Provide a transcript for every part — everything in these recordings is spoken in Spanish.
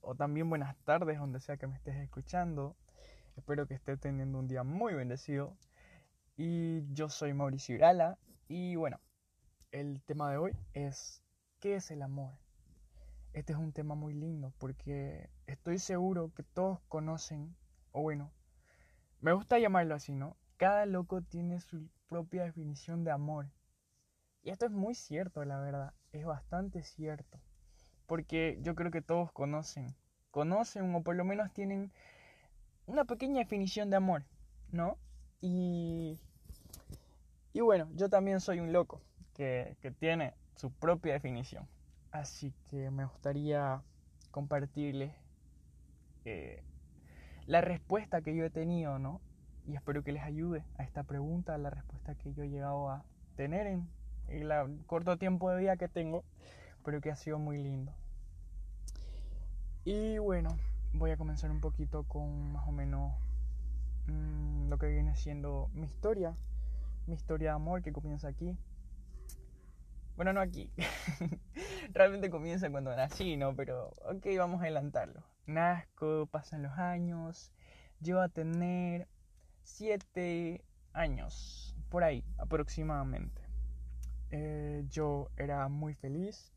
o también buenas tardes donde sea que me estés escuchando. Espero que estés teniendo un día muy bendecido. Y yo soy Mauricio Irala y bueno, el tema de hoy es ¿qué es el amor? Este es un tema muy lindo porque estoy seguro que todos conocen, o bueno, me gusta llamarlo así, ¿no? Cada loco tiene su propia definición de amor. Y esto es muy cierto, la verdad, es bastante cierto porque yo creo que todos conocen, conocen o por lo menos tienen una pequeña definición de amor, ¿no? Y, y bueno, yo también soy un loco que, tiene su propia definición. Así que me gustaría compartirles eh, la respuesta que yo he tenido, ¿no? Y espero que les ayude a esta pregunta, la respuesta que yo he llegado a tener en, en el corto tiempo de vida que tengo pero que ha sido muy lindo. Y bueno, voy a comenzar un poquito con más o menos mm, lo que viene siendo mi historia, mi historia de amor que comienza aquí. Bueno, no aquí. Realmente comienza cuando nací, ¿no? Pero ok, vamos a adelantarlo. Nazco, pasan los años, llevo a tener siete años, por ahí aproximadamente. Eh, yo era muy feliz,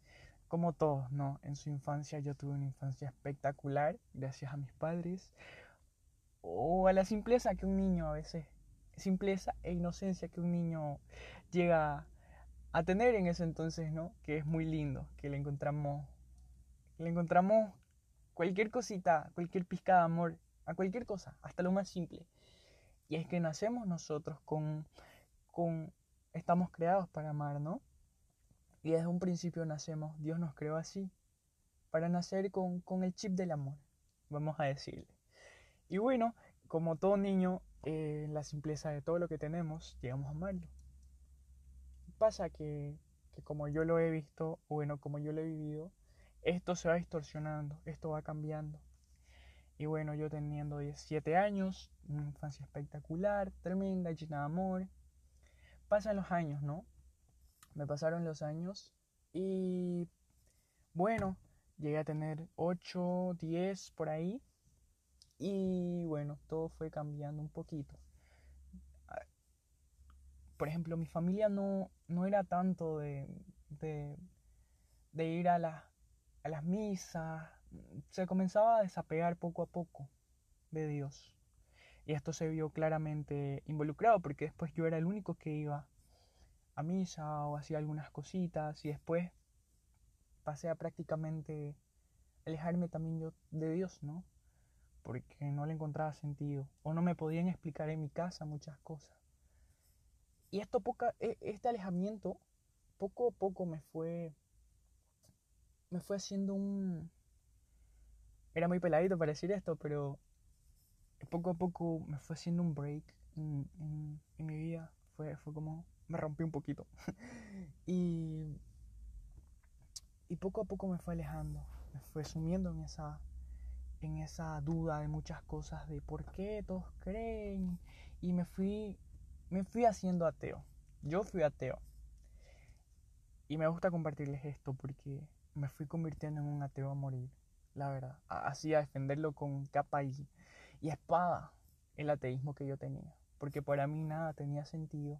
como todos, ¿no? En su infancia yo tuve una infancia espectacular, gracias a mis padres, o a la simpleza que un niño a veces, simpleza e inocencia que un niño llega a tener en ese entonces, ¿no? Que es muy lindo, que le encontramos, le encontramos cualquier cosita, cualquier pizca de amor, a cualquier cosa, hasta lo más simple. Y es que nacemos nosotros con, con, estamos creados para amar, ¿no? Y desde un principio nacemos, Dios nos creó así, para nacer con, el chip del amor, vamos a decirle. Y bueno, como todo niño, eh, la simpleza de todo lo que tenemos, llegamos a amarlo. Pasa que, que como yo lo he visto, bueno, como yo lo he vivido, esto se va distorsionando, esto va cambiando. Y bueno, yo teniendo 17 años, una infancia espectacular, tremenda, llena de amor. Pasan los años, ¿no? Me pasaron los años y bueno, llegué a tener 8, 10 por ahí y bueno, todo fue cambiando un poquito. Por ejemplo, mi familia no, no era tanto de, de, de ir a, la, a las misas, se comenzaba a desapegar poco a poco de Dios. Y esto se vio claramente involucrado porque después yo era el único que iba a misa o hacía algunas cositas y después pasé a prácticamente alejarme también yo de Dios, ¿no? Porque no le encontraba sentido o no me podían explicar en mi casa muchas cosas. Y esto poca, e, este alejamiento poco a poco me fue me fue haciendo un era muy peladito para decir esto, pero poco a poco me fue haciendo un break en, en mi vida. Fue, fue como me rompí un poquito. y, y poco a poco me fue alejando, me fue sumiendo en esa, en esa duda de muchas cosas, de por qué todos creen. Y me fui, me fui haciendo ateo. Yo fui ateo. Y me gusta compartirles esto porque me fui convirtiendo en un ateo a morir, la verdad. Así a defenderlo con capa y, y espada el ateísmo que yo tenía. Porque para mí nada tenía sentido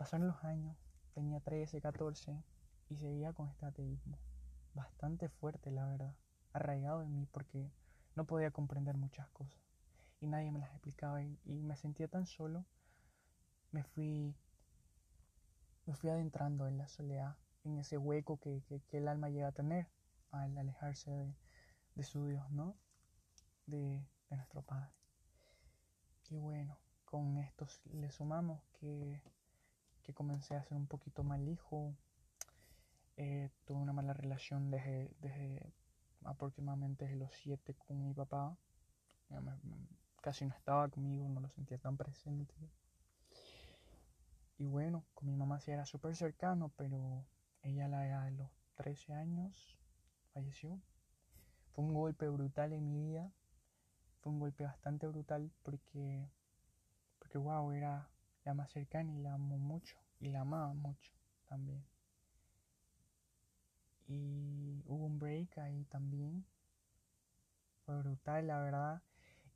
Pasaron los años, tenía 13, 14 y seguía con este ateísmo. Bastante fuerte, la verdad. Arraigado en mí porque no podía comprender muchas cosas. Y nadie me las explicaba y, me sentía tan solo. Me fui, me fui adentrando en la soledad, en ese hueco que, el alma llega a tener al alejarse de, su Dios, ¿no? De, de nuestro Padre. Y bueno, con esto le sumamos que que comencé a ser un poquito mal hijo. Eh, tuve una mala relación desde, desde aproximadamente los 7 con mi papá. Casi no estaba conmigo, no lo sentía tan presente. Y bueno, con mi mamá sí era súper cercano, pero ella a la edad de los 13 años falleció. Fue un golpe brutal en mi vida. Fue un golpe bastante brutal porque, porque wow, era más cercana y la amo mucho y la amaba mucho también. y hubo un break ahí también. Fue brutal, la verdad.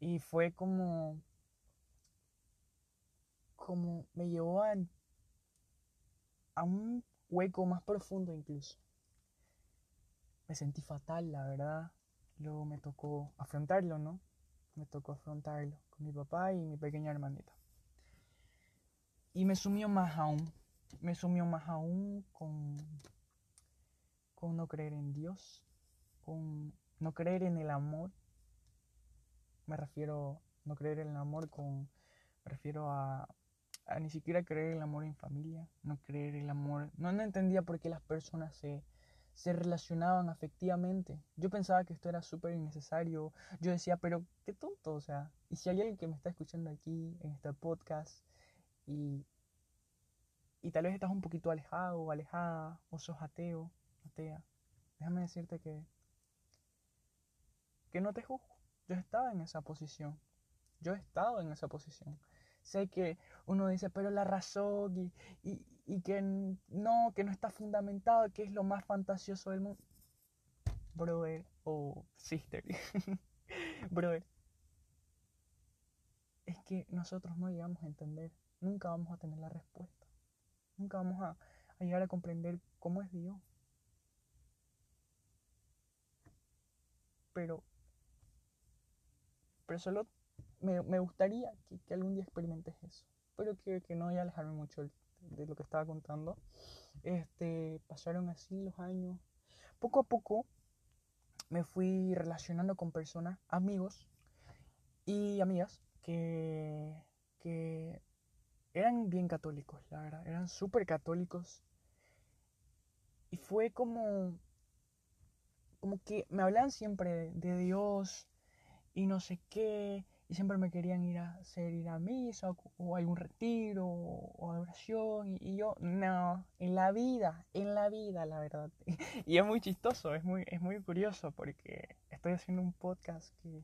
Y fue como, como me llevó a, a un hueco más profundo incluso. Me sentí fatal, la verdad. Luego me tocó afrontarlo, ¿no? Me tocó afrontarlo con mi papá y mi pequeña hermanita. Y me sumió más aún, me sumió más aún con, con no creer en Dios, con no creer en el amor. Me refiero, no creer en el amor con, me refiero a, a ni siquiera creer el amor en familia, no creer el amor, no, no entendía por qué las personas se, se relacionaban afectivamente. Yo pensaba que esto era súper innecesario. Yo decía, pero qué tonto, o sea. Y si hay alguien que me está escuchando aquí en este podcast y, y tal vez estás un poquito alejado o alejada o sos ateo, atea, déjame decirte que, que no te juzgo. Yo estaba en esa posición. Yo he estado en esa posición. Sé que uno dice, pero la razón y, y, y que no, que no está fundamentado, que es lo más fantasioso del mundo. Brother o sister. Brother. Es que nosotros no llegamos a entender. Nunca vamos a tener la respuesta. Nunca vamos a, a llegar a comprender cómo es Dios. Pero, pero solo me, me gustaría que, que, algún día experimentes eso. Pero que, que no voy a alejarme mucho de lo que estaba contando. Este, pasaron así los años. Poco a poco me fui relacionando con personas, amigos y amigas que, que eran bien católicos, la verdad, eran súper católicos. Y fue como, como que me hablaban siempre de, Dios y no sé qué, y siempre me querían ir a hacer ir a misa o, algún retiro o, adoración, y, yo, no, en la vida, en la vida, la verdad. y es muy chistoso, es muy, es muy curioso porque estoy haciendo un podcast que,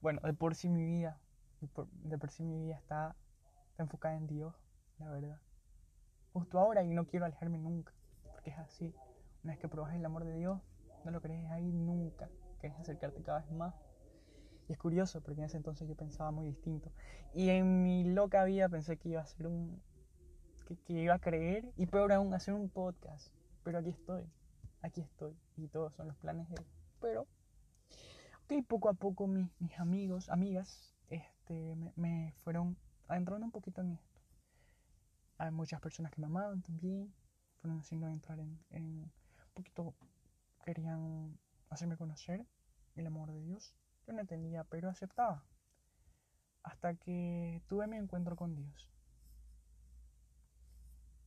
bueno, de por sí mi vida, de por, de por sí mi vida está está enfocada en Dios, la verdad. Justo ahora y no quiero alejarme nunca, porque es así. Una vez que probas el amor de Dios, no lo crees ahí nunca, quieres acercarte cada vez más. Y es curioso, porque en ese entonces yo pensaba muy distinto. Y en mi loca vida pensé que iba a ser un... que, iba a creer, y peor aún, hacer un podcast. Pero aquí estoy, aquí estoy, y todos son los planes de Pero, ok, poco a poco mis, amigos, amigas, este, me fueron adentrando un poquito en esto. Hay muchas personas que me amaban también, fueron haciendo entrar en, un poquito, querían hacerme conocer el amor de Dios. Yo no entendía, pero aceptaba. Hasta que tuve mi encuentro con Dios.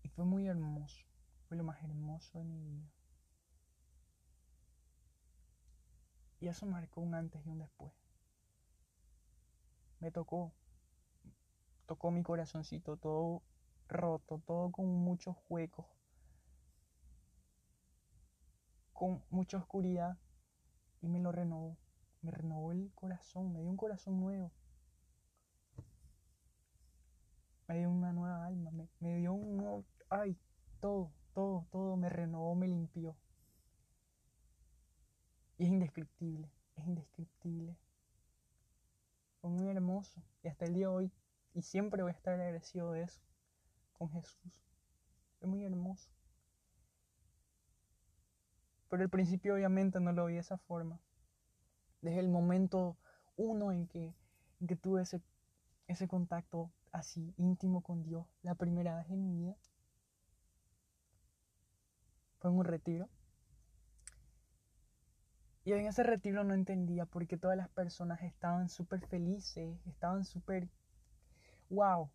Y fue muy hermoso. Fue lo más hermoso de mi vida. Y eso marcó un antes y un después. Me tocó tocó mi corazoncito todo roto, todo con muchos huecos, con mucha oscuridad y me lo renovó, me renovó el corazón, me dio un corazón nuevo, me dio una nueva alma, me, me dio un nuevo, ay, todo, todo, todo me renovó, me limpió. Y es indescriptible, es indescriptible. Fue muy hermoso. Y hasta el día de hoy y siempre voy a estar agradecido de eso, con Jesús. Es muy hermoso. Pero al principio obviamente no lo vi de esa forma. Desde el momento uno en que, en que tuve ese, ese contacto así íntimo con Dios, la primera vez en mi vida, fue en un retiro. Y en ese retiro no entendía por qué todas las personas estaban súper felices, estaban súper wow.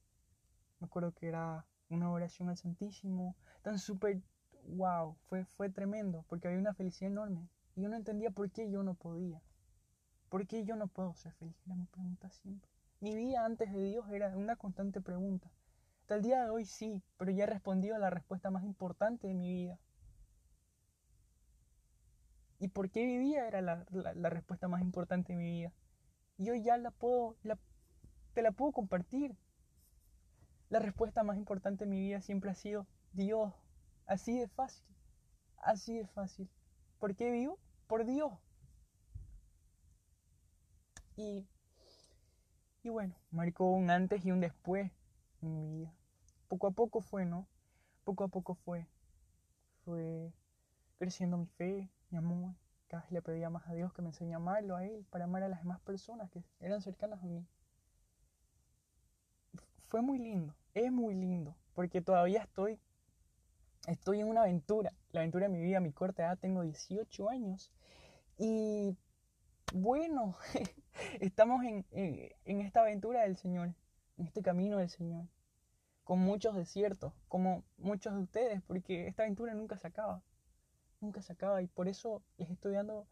Me acuerdo que era una oración al Santísimo, tan súper, wow, fue, fue tremendo, porque había una felicidad enorme. Y yo no entendía por qué yo no podía. ¿Por qué yo no puedo ser feliz? Era mi pregunta siempre. Mi vida antes de Dios era una constante pregunta. Hasta el día de hoy sí, pero ya he respondido a la respuesta más importante de mi vida. ¿Y por qué vivía? Era la, la, respuesta más importante de mi vida. Y hoy ya la puedo, la, te la puedo compartir. La respuesta más importante en mi vida siempre ha sido Dios. Así de fácil. Así de fácil. ¿Por qué vivo? Por Dios. Y, y bueno, marcó un antes y un después en mi vida. Poco a poco fue, ¿no? Poco a poco fue. Fue creciendo mi fe, mi amor. Cada vez le pedía más a Dios que me enseñe a amarlo a Él, para amar a las demás personas que eran cercanas a mí. Fue muy lindo, es muy lindo, porque todavía estoy, estoy en una aventura, la aventura de mi vida, mi corta edad, tengo 18 años. Y bueno, estamos en, en, esta aventura del Señor, en este camino del Señor, con muchos desiertos, como muchos de ustedes, porque esta aventura nunca se acaba, nunca se acaba, y por eso les estoy dando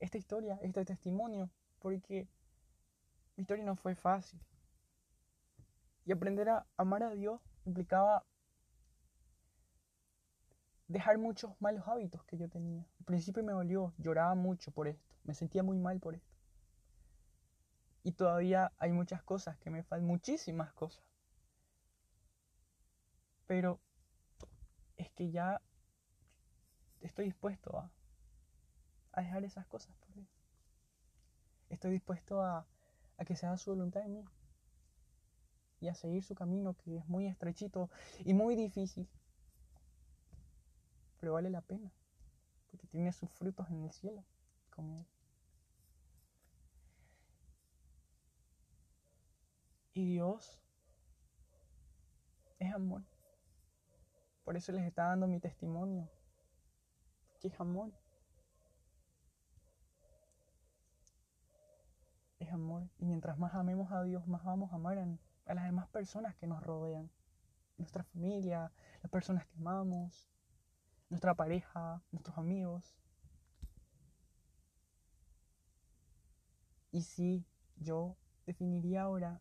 esta historia, este testimonio, porque mi historia no fue fácil. Y aprender a amar a Dios implicaba dejar muchos malos hábitos que yo tenía. Al principio me dolió, lloraba mucho por esto, me sentía muy mal por esto. Y todavía hay muchas cosas que me faltan, muchísimas cosas. Pero es que ya estoy dispuesto a, a dejar esas cosas por Dios. Estoy dispuesto a, a que se haga su voluntad en mí y a seguir su camino que es muy estrechito y muy difícil pero vale la pena, porque tiene sus frutos en el cielo con Él. Y Dios es amor. Por eso les está dando mi testimonio, que es amor. Es amor. Y mientras más amemos a Dios, más vamos a amar a, a las demás personas que nos rodean. Nuestra familia, las personas que amamos, nuestra pareja, nuestros amigos. Y sí, yo definiría ahora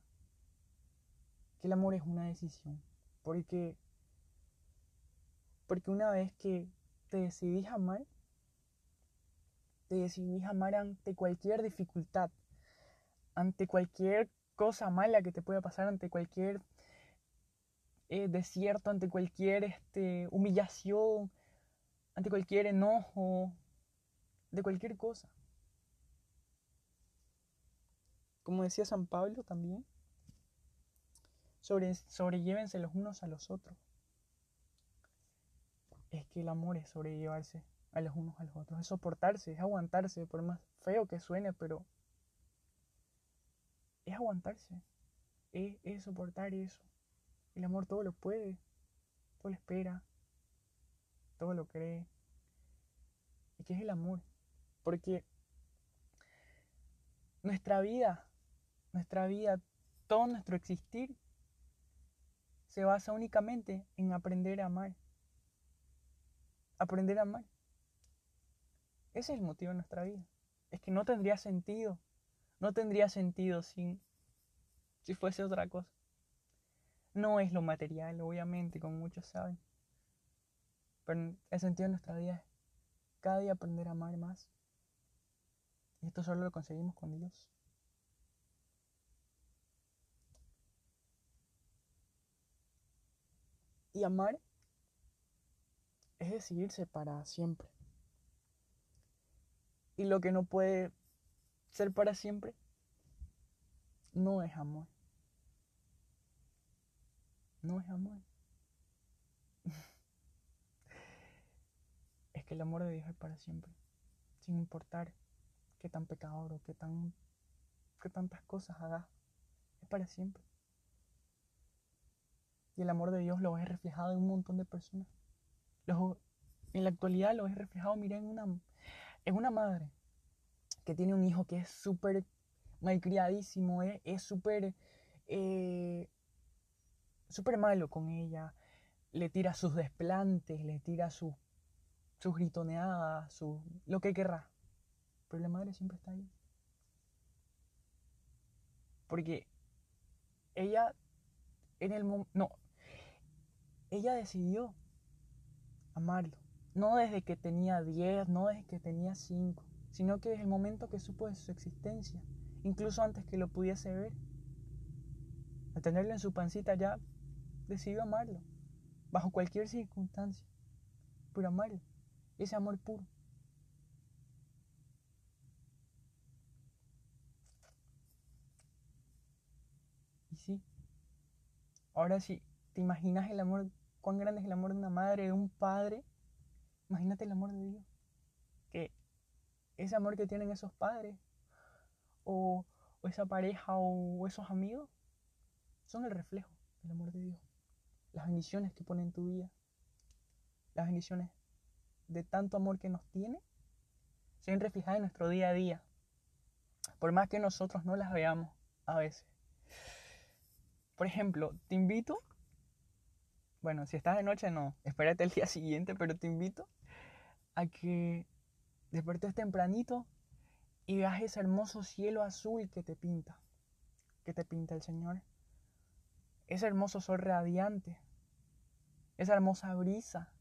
que el amor es una decisión. Porque, porque una vez que te decidís amar, te decidís amar ante cualquier dificultad, ante cualquier cosa mala que te pueda pasar, ante cualquier eh, desierto, ante cualquier este, humillación, ante cualquier enojo, de cualquier cosa. Como decía San Pablo también, sobre, sobrellévense los unos a los otros. Es que el amor es sobrellevarse a los unos a los otros, es soportarse, es aguantarse, por más feo que suene, pero es aguantarse, es, soportar eso. El amor todo lo puede, todo lo espera, todo lo cree. ¿Y qué es el amor? Porque nuestra vida, nuestra vida, todo nuestro existir se basa únicamente en aprender a amar. Aprender a amar. Ese es el motivo de nuestra vida. Es que no tendría sentido. No tendría sentido sin si fuese otra cosa. No es lo material, obviamente, como muchos saben. Pero el sentido de nuestra vida es cada día aprender a amar más. Y esto solo lo conseguimos con Dios. Y amar es decidirse para siempre. Y lo que no puede ser para siempre no es amor. No es amor. el amor de Dios es para siempre, sin importar qué tan pecador o qué, tan, qué tantas cosas hagas, es para siempre. Y el amor de Dios lo ves reflejado en un montón de personas. en la actualidad lo ves reflejado, mira, en una, en una madre que tiene un hijo que es súper malcriadísimo, es súper eh, súper malo con ella, le tira sus desplantes, le tira sus sus gritoneadas, su, lo que querrá. Pero la madre siempre está ahí. Porque ella en el no, ella decidió amarlo. No desde que tenía 10, no desde que tenía 5, sino que desde el momento que supo de su existencia, incluso antes que lo pudiese ver. Al tenerlo en su pancita ya decidió amarlo, bajo cualquier circunstancia, pero amarlo. ese amor puro. Y sí, ahora sí, ¿te imaginas el amor, cuán grande es el amor de una madre, de un padre? Imagínate el amor de Dios. Que ese amor que tienen esos padres, o, o esa pareja, o esos amigos, son el reflejo del amor de Dios. Las bendiciones que pone en tu vida, las bendiciones de tanto amor que nos tiene, se ven reflejadas en nuestro día a día. Por más que nosotros no las veamos a veces. Por ejemplo, te invito, bueno, si estás de noche no, espérate el día siguiente, pero te invito a que despertes tempranito y veas ese hermoso cielo azul que te pinta, que te pinta el Señor. Ese hermoso sol radiante, esa hermosa brisa,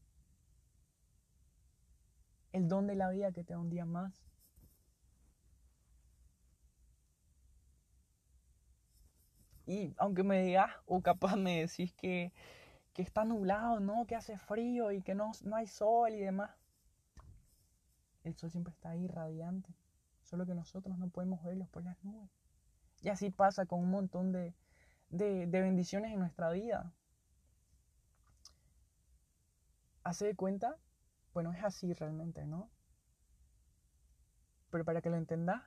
el don de la vida que te da un día más. Y aunque me digas, o capaz me decís que, que está nublado, ¿no? Que hace frío y que no, no hay sol y demás. El sol siempre está ahí radiante, solo que nosotros no podemos verlo por las nubes. Y así pasa con un montón de, de, de bendiciones en nuestra vida. Hace de cuenta, bueno, es así realmente, ¿no? Pero para que lo entendas,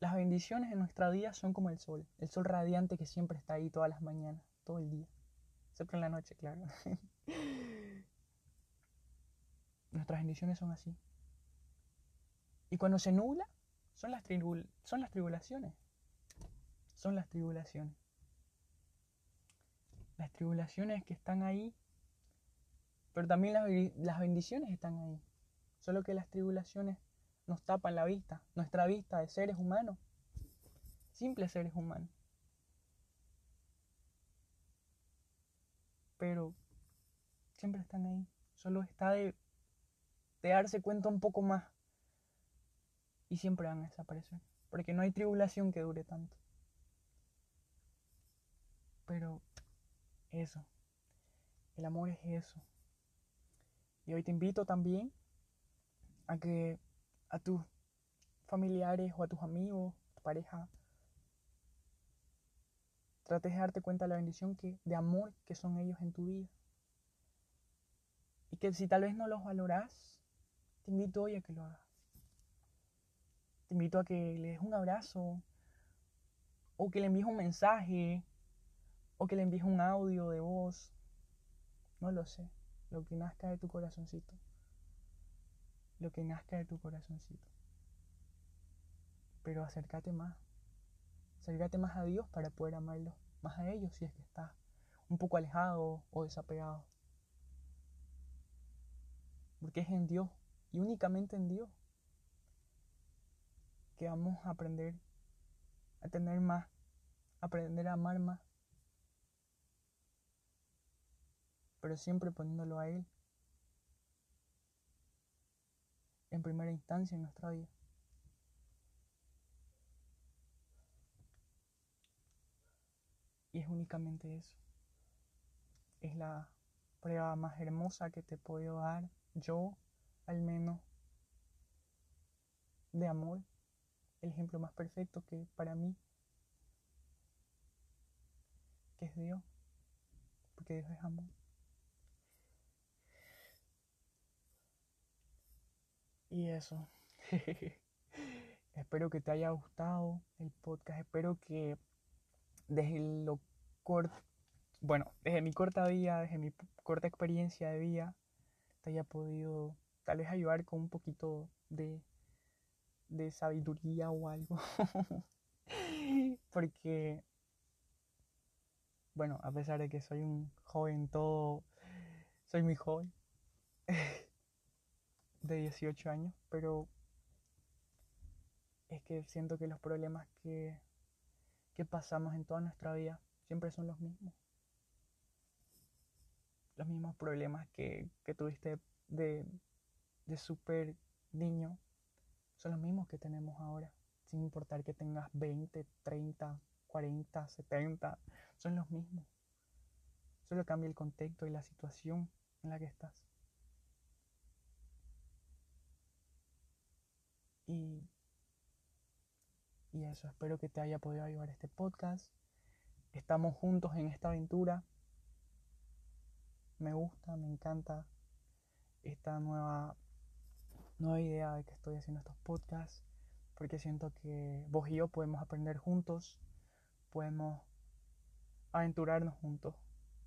las bendiciones en nuestra vida son como el sol, el sol radiante que siempre está ahí todas las mañanas, todo el día, siempre en la noche, claro. Nuestras bendiciones son así. Y cuando se nubla, son las, son las tribulaciones. Son las tribulaciones. Las tribulaciones que están ahí, pero también las, las bendiciones están ahí. Solo que las tribulaciones nos tapan la vista, nuestra vista de seres humanos, simples seres humanos. Pero siempre están ahí. Solo está de de darse cuenta un poco más. Y siempre van a desaparecer. Porque no hay tribulación que dure tanto. Pero eso. El amor es eso. Y hoy te invito también a que a tus familiares o a tus amigos, a tu pareja, trates de darte cuenta de la bendición que, de amor que son ellos en tu vida. Y que si tal vez no los valoras, te invito hoy a que lo hagas. Te invito a que le des un abrazo, o que le envíes un mensaje, o que le envíes un audio de voz. No lo sé, lo que nazca de tu corazoncito. Lo que nazca de tu corazoncito. Pero acércate más. Acércate más a Dios para poder amarlo. Más a ellos si es que estás un poco alejado o desapegado. Porque es en Dios y únicamente en Dios que vamos a aprender a tener más, aprender a amar más, pero siempre poniéndolo a Él en primera instancia en nuestra vida. Y es únicamente eso. Es la prueba más hermosa que te puedo dar yo al menos de amor, el ejemplo más perfecto que para mí, que es Dios, porque Dios es amor. Y eso. espero que te haya gustado el podcast. Espero que desde lo corto, bueno, desde mi corta vida, desde mi corta experiencia de vida, te haya podido tal vez ayudar con un poquito de, de sabiduría o algo. Porque, bueno, a pesar de que soy un joven todo, soy muy joven, de 18 años, pero es que siento que los problemas que, que pasamos en toda nuestra vida siempre son los mismos. Los mismos problemas que, que tuviste de, de súper niño son los mismos que tenemos ahora, sin importar que tengas 20, 30, 40, 70, son los mismos. Solo cambia el contexto y la situación en la que estás. Y, y eso, espero que te haya podido ayudar este podcast. Estamos juntos en esta aventura. Me gusta, me encanta esta nueva, nueva idea de que estoy haciendo estos podcasts. Porque siento que vos y yo podemos aprender juntos. Podemos aventurarnos juntos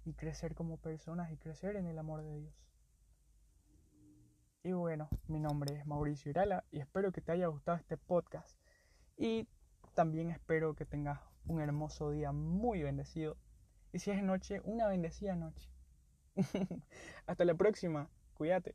y crecer como personas y crecer en el amor de Dios. Y bueno, mi nombre es Mauricio Irala y espero que te haya gustado este podcast. Y también espero que tengas un hermoso día muy bendecido. Y si es noche, una bendecida noche. Hasta la próxima. Cuídate.